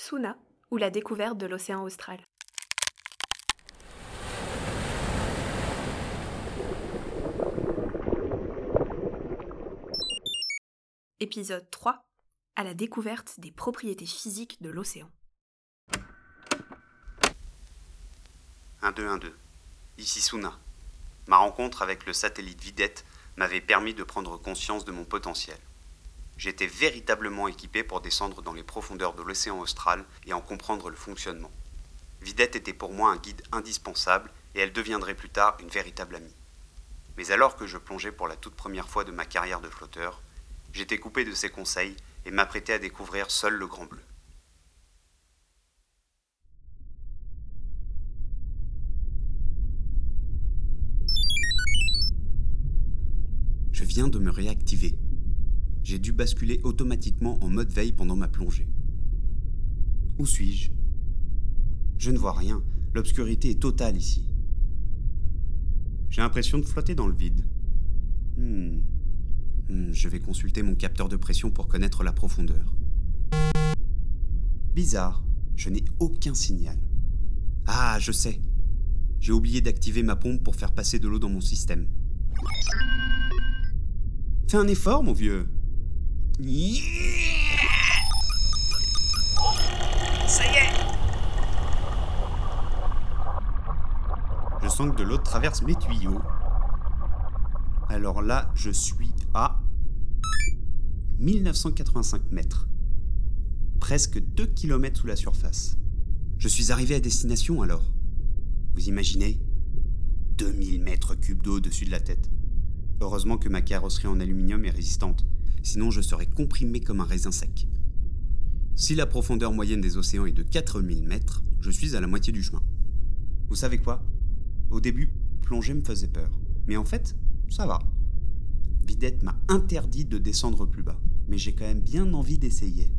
Suna ou la découverte de l'océan austral. Épisode 3 à la découverte des propriétés physiques de l'océan. 1-2-1-2. Ici Suna. Ma rencontre avec le satellite Vidette m'avait permis de prendre conscience de mon potentiel. J'étais véritablement équipé pour descendre dans les profondeurs de l'océan austral et en comprendre le fonctionnement. Vidette était pour moi un guide indispensable et elle deviendrait plus tard une véritable amie. Mais alors que je plongeais pour la toute première fois de ma carrière de flotteur, j'étais coupé de ses conseils et m'apprêtais à découvrir seul le Grand Bleu. Je viens de me réactiver. J'ai dû basculer automatiquement en mode veille pendant ma plongée. Où suis-je? Je ne vois rien. L'obscurité est totale ici. J'ai l'impression de flotter dans le vide. Hmm. Hmm, je vais consulter mon capteur de pression pour connaître la profondeur. Bizarre, je n'ai aucun signal. Ah, je sais. J'ai oublié d'activer ma pompe pour faire passer de l'eau dans mon système. Fais un effort, mon vieux. Ça y est Je sens que de l'eau traverse mes tuyaux. Alors là, je suis à 1985 mètres. Presque 2 km sous la surface. Je suis arrivé à destination alors. Vous imaginez? 2000 mètres cubes d'eau au-dessus de la tête. Heureusement que ma carrosserie en aluminium est résistante, sinon je serais comprimé comme un raisin sec. Si la profondeur moyenne des océans est de 4000 mètres, je suis à la moitié du chemin. Vous savez quoi? Au début, plonger me faisait peur. Mais en fait, ça va. Vidette m'a interdit de descendre plus bas, mais j'ai quand même bien envie d'essayer.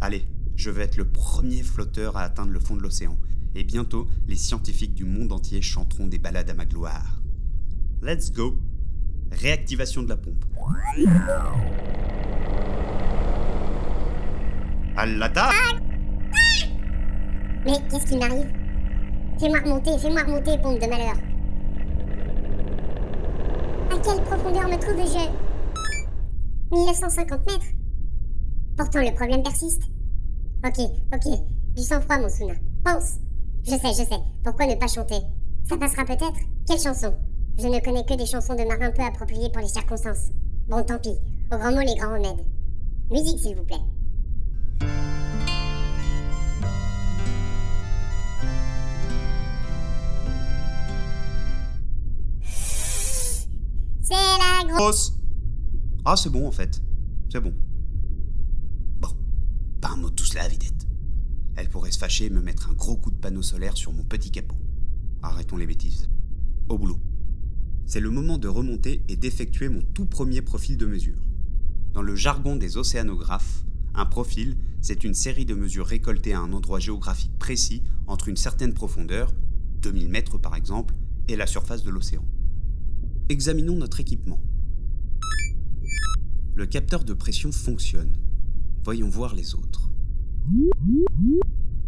Allez, je vais être le premier flotteur à atteindre le fond de l'océan, et bientôt les scientifiques du monde entier chanteront des ballades à ma gloire. Let's go Réactivation de la pompe. À l'attaque Mais qu'est-ce qui m'arrive? Fais-moi remonter, fais-moi remonter, pompe de malheur. À quelle profondeur me trouve-je 1950 mètres Pourtant, le problème persiste. Ok, ok, du sang-froid, mon Suna. Pense Je sais, je sais. Pourquoi ne pas chanter? Ça passera peut-être Quelle chanson? Je ne connais que des chansons de marins peu appropriées pour les circonstances. Bon, tant pis. Au grand mot, les grands remèdes. Musique, s'il vous plaît. C'est la grosse. Ah, c'est bon en fait. C'est bon. Bon, pas un mot de tout cela, Vidette. Elle pourrait se fâcher et me mettre un gros coup de panneau solaire sur mon petit capot. Arrêtons les bêtises. Au boulot. C'est le moment de remonter et d'effectuer mon tout premier profil de mesure. Dans le jargon des océanographes, un profil, c'est une série de mesures récoltées à un endroit géographique précis entre une certaine profondeur, 2000 mètres par exemple, et la surface de l'océan. Examinons notre équipement. Le capteur de pression fonctionne. Voyons voir les autres.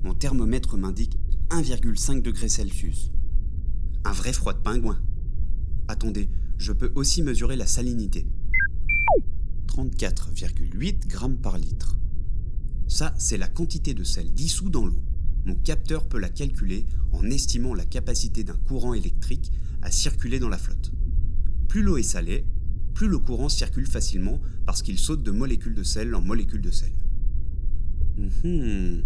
Mon thermomètre m'indique 1,5 degrés Celsius. Un vrai froid de pingouin. Attendez, je peux aussi mesurer la salinité. 34,8 grammes par litre. Ça, c'est la quantité de sel dissous dans l'eau. Mon capteur peut la calculer en estimant la capacité d'un courant électrique à circuler dans la flotte. Plus l'eau est salée, plus le courant circule facilement parce qu'il saute de molécules de sel en molécules de sel. Mhm.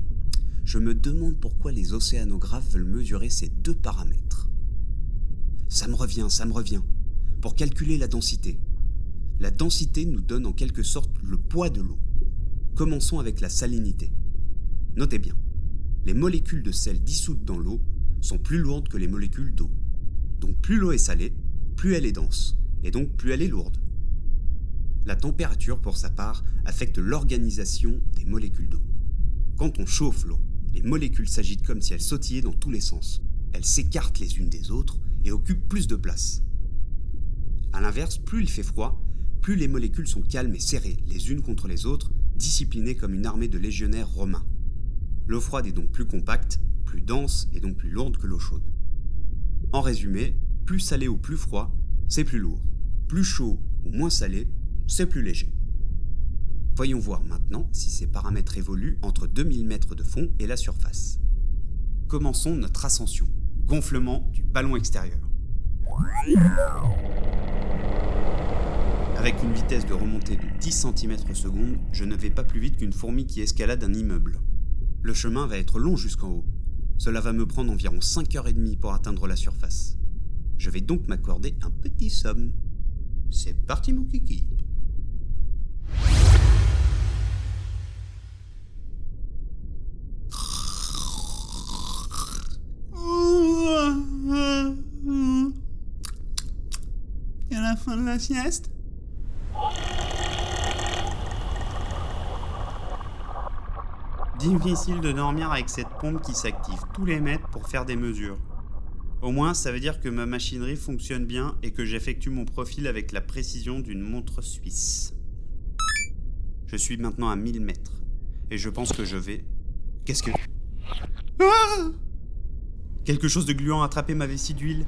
Je me demande pourquoi les océanographes veulent mesurer ces deux paramètres. Ça me revient, ça me revient. Pour calculer la densité. La densité nous donne en quelque sorte le poids de l'eau. Commençons avec la salinité. Notez bien, les molécules de sel dissoutes dans l'eau sont plus lourdes que les molécules d'eau. Donc plus l'eau est salée, plus elle est dense, et donc plus elle est lourde. La température, pour sa part, affecte l'organisation des molécules d'eau. Quand on chauffe l'eau, les molécules s'agitent comme si elles sautillaient dans tous les sens. Elles s'écartent les unes des autres et occupent plus de place. A l'inverse, plus il fait froid, plus les molécules sont calmes et serrées, les unes contre les autres, disciplinées comme une armée de légionnaires romains. L'eau froide est donc plus compacte, plus dense et donc plus lourde que l'eau chaude. En résumé, plus salé ou plus froid, c'est plus lourd. Plus chaud ou moins salé, c'est plus léger. Voyons voir maintenant si ces paramètres évoluent entre 2000 mètres de fond et la surface. Commençons notre ascension. Gonflement du ballon extérieur. Avec une vitesse de remontée de 10 cm seconde, je ne vais pas plus vite qu'une fourmi qui escalade un immeuble. Le chemin va être long jusqu'en haut. Cela va me prendre environ 5h30 pour atteindre la surface. Je vais donc m'accorder un petit somme. C'est parti mon kiki la Difficile de dormir avec cette pompe qui s'active tous les mètres pour faire des mesures. Au moins, ça veut dire que ma machinerie fonctionne bien et que j'effectue mon profil avec la précision d'une montre suisse. Je suis maintenant à 1000 mètres. Et je pense que je vais... Qu'est-ce que... Ah Quelque chose de gluant a attrapé ma vessie d'huile.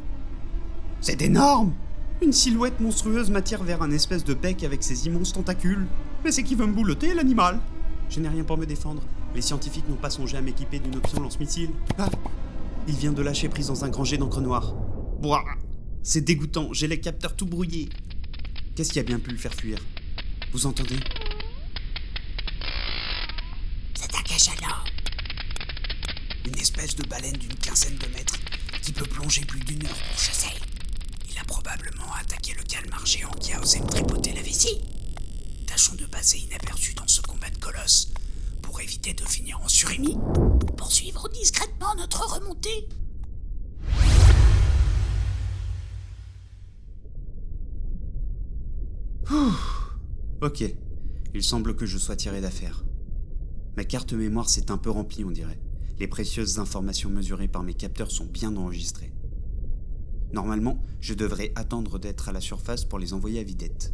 C'est énorme Une silhouette monstrueuse m'attire vers un espèce de bec avec ses immenses tentacules. Mais c'est qui veut me boulotter, l'animal? Je n'ai rien pour me défendre. Les scientifiques n'ont pas songé à m'équiper d'une option lance-missile. Ah Il vient de lâcher prise dans un grand jet d'encre noire. Boah C'est dégoûtant, j'ai les capteurs tout brouillés. Qu'est-ce qui a bien pu le faire fuir? Vous entendez? C'est un cachalot. Une espèce de baleine d'une quinzaine de mètres qui peut plonger plus d'une heure pour chasser. Probablement attaqué le calmar géant qui a osé me tripoter la vessie. Tâchons de passer inaperçus dans ce combat de colosse pour éviter de finir en surémie. Poursuivre discrètement notre remontée. Ok, il semble que je sois tiré d'affaire. Ma carte mémoire s'est un peu remplie, on dirait. Les précieuses informations mesurées par mes capteurs sont bien enregistrées. Normalement, je devrais attendre d'être à la surface pour les envoyer à vidette.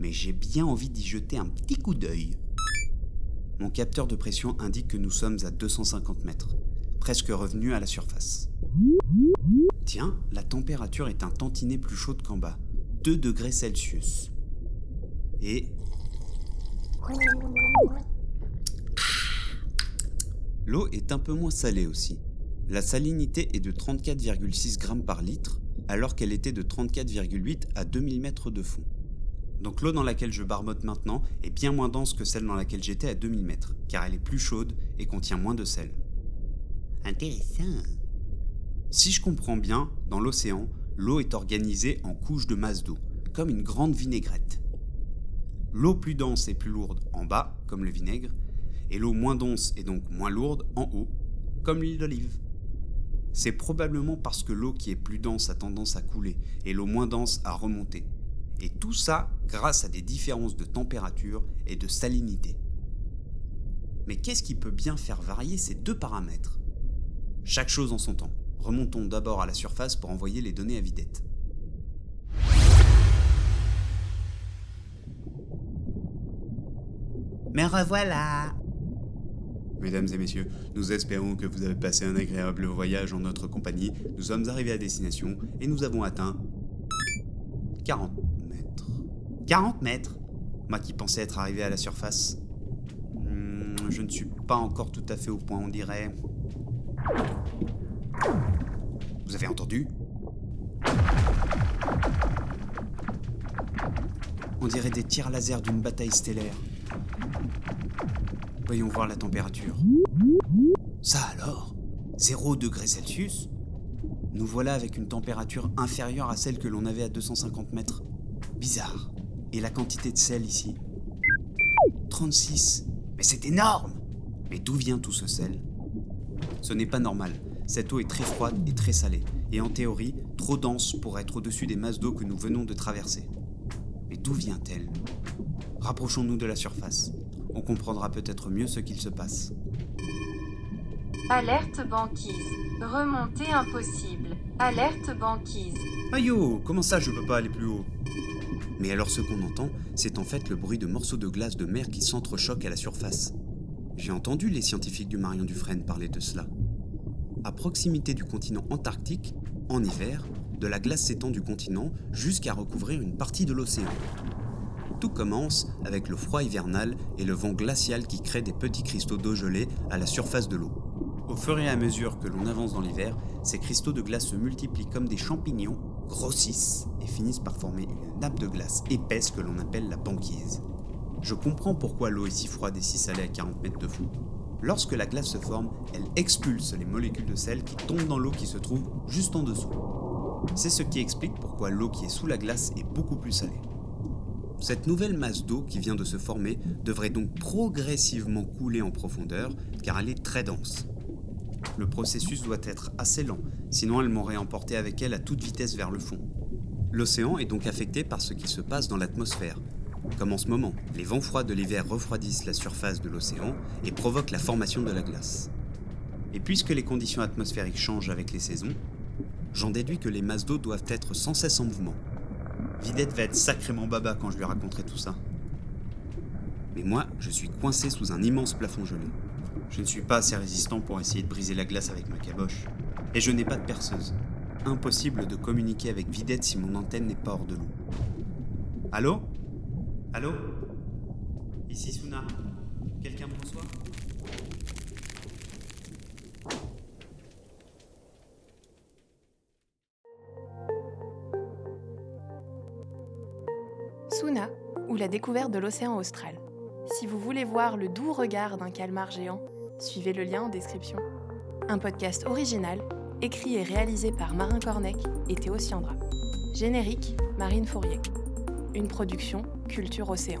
Mais j'ai bien envie d'y jeter un petit coup d'œil. Mon capteur de pression indique que nous sommes à 250 mètres, presque revenus à la surface. Tiens, la température est un tantinet plus chaude qu'en bas, 2 degrés Celsius. Et L'eau est un peu moins salée aussi. La salinité est de 34,6 grammes par litre, alors qu'elle était de 34,8 à 2000 mètres de fond. Donc l'eau dans laquelle je barbote maintenant est bien moins dense que celle dans laquelle j'étais à 2000 mètres, car elle est plus chaude et contient moins de sel. Intéressant. Si je comprends bien, dans l'océan, l'eau est organisée en couches de masse d'eau, comme une grande vinaigrette. L'eau plus dense et plus lourde en bas, comme le vinaigre, et l'eau moins dense et donc moins lourde en haut, comme l'huile d'olive. C'est probablement parce que l'eau qui est plus dense a tendance à couler et l'eau moins dense à remonter. Et tout ça grâce à des différences de température et de salinité. Mais qu'est-ce qui peut bien faire varier ces deux paramètres? Chaque chose en son temps. Remontons d'abord à la surface pour envoyer les données à vidette. Me revoilà. Mesdames et messieurs, nous espérons que vous avez passé un agréable voyage en notre compagnie. Nous sommes arrivés à destination et nous avons atteint 40 mètres. 40 mètres? Moi qui pensais être arrivé à la surface. Hmm, je ne suis pas encore tout à fait au point, on dirait. Vous avez entendu? On dirait des tirs laser d'une bataille stellaire. Voyons voir la température. Ça alors? 0 degré Celsius? Nous voilà avec une température inférieure à celle que l'on avait à 250 mètres. Bizarre. Et la quantité de sel ici? 36. Mais c'est énorme Mais d'où vient tout ce sel? Ce n'est pas normal. Cette eau est très froide et très salée, et en théorie, trop dense pour être au-dessus des masses d'eau que nous venons de traverser. Mais d'où vient-elle? Rapprochons-nous de la surface. On comprendra peut-être mieux ce qu'il se passe. Alerte banquise. Remontée impossible. Alerte banquise. Aïe oh, comment ça je peux pas aller plus haut? Mais alors ce qu'on entend, c'est en fait le bruit de morceaux de glace de mer qui s'entrechoquent à la surface. J'ai entendu les scientifiques du Marion Dufresne parler de cela. À proximité du continent antarctique, en hiver, de la glace s'étend du continent jusqu'à recouvrir une partie de l'océan. Tout commence avec le froid hivernal et le vent glacial qui crée des petits cristaux d'eau gelée à la surface de l'eau. Au fur et à mesure que l'on avance dans l'hiver, ces cristaux de glace se multiplient comme des champignons, grossissent et finissent par former une nappe de glace épaisse que l'on appelle la banquise. Je comprends pourquoi l'eau est si froide et si salée à 40 mètres de fond. Lorsque la glace se forme, elle expulse les molécules de sel qui tombent dans l'eau qui se trouve juste en dessous. C'est ce qui explique pourquoi l'eau qui est sous la glace est beaucoup plus salée. Cette nouvelle masse d'eau qui vient de se former devrait donc progressivement couler en profondeur car elle est très dense. Le processus doit être assez lent, sinon elle m'aurait emporté avec elle à toute vitesse vers le fond. L'océan est donc affecté par ce qui se passe dans l'atmosphère. Comme en ce moment, les vents froids de l'hiver refroidissent la surface de l'océan et provoquent la formation de la glace. Et puisque les conditions atmosphériques changent avec les saisons, j'en déduis que les masses d'eau doivent être sans cesse en mouvement. Vidette va être sacrément baba quand je lui raconterai tout ça. Mais moi, je suis coincé sous un immense plafond gelé. Je ne suis pas assez résistant pour essayer de briser la glace avec ma caboche. Et je n'ai pas de perceuse. Impossible de communiquer avec Vidette si mon antenne n'est pas hors de l'eau. Allô? Allô? Ici Suna. Quelqu'un me reçoit? Ou la découverte de l'océan austral. Si vous voulez voir le doux regard d'un calmar géant, suivez le lien en description. Un podcast original, écrit et réalisé par Marin Cornec et Théo Siandra. Générique, Marine Fourier. Une production Culture Océan.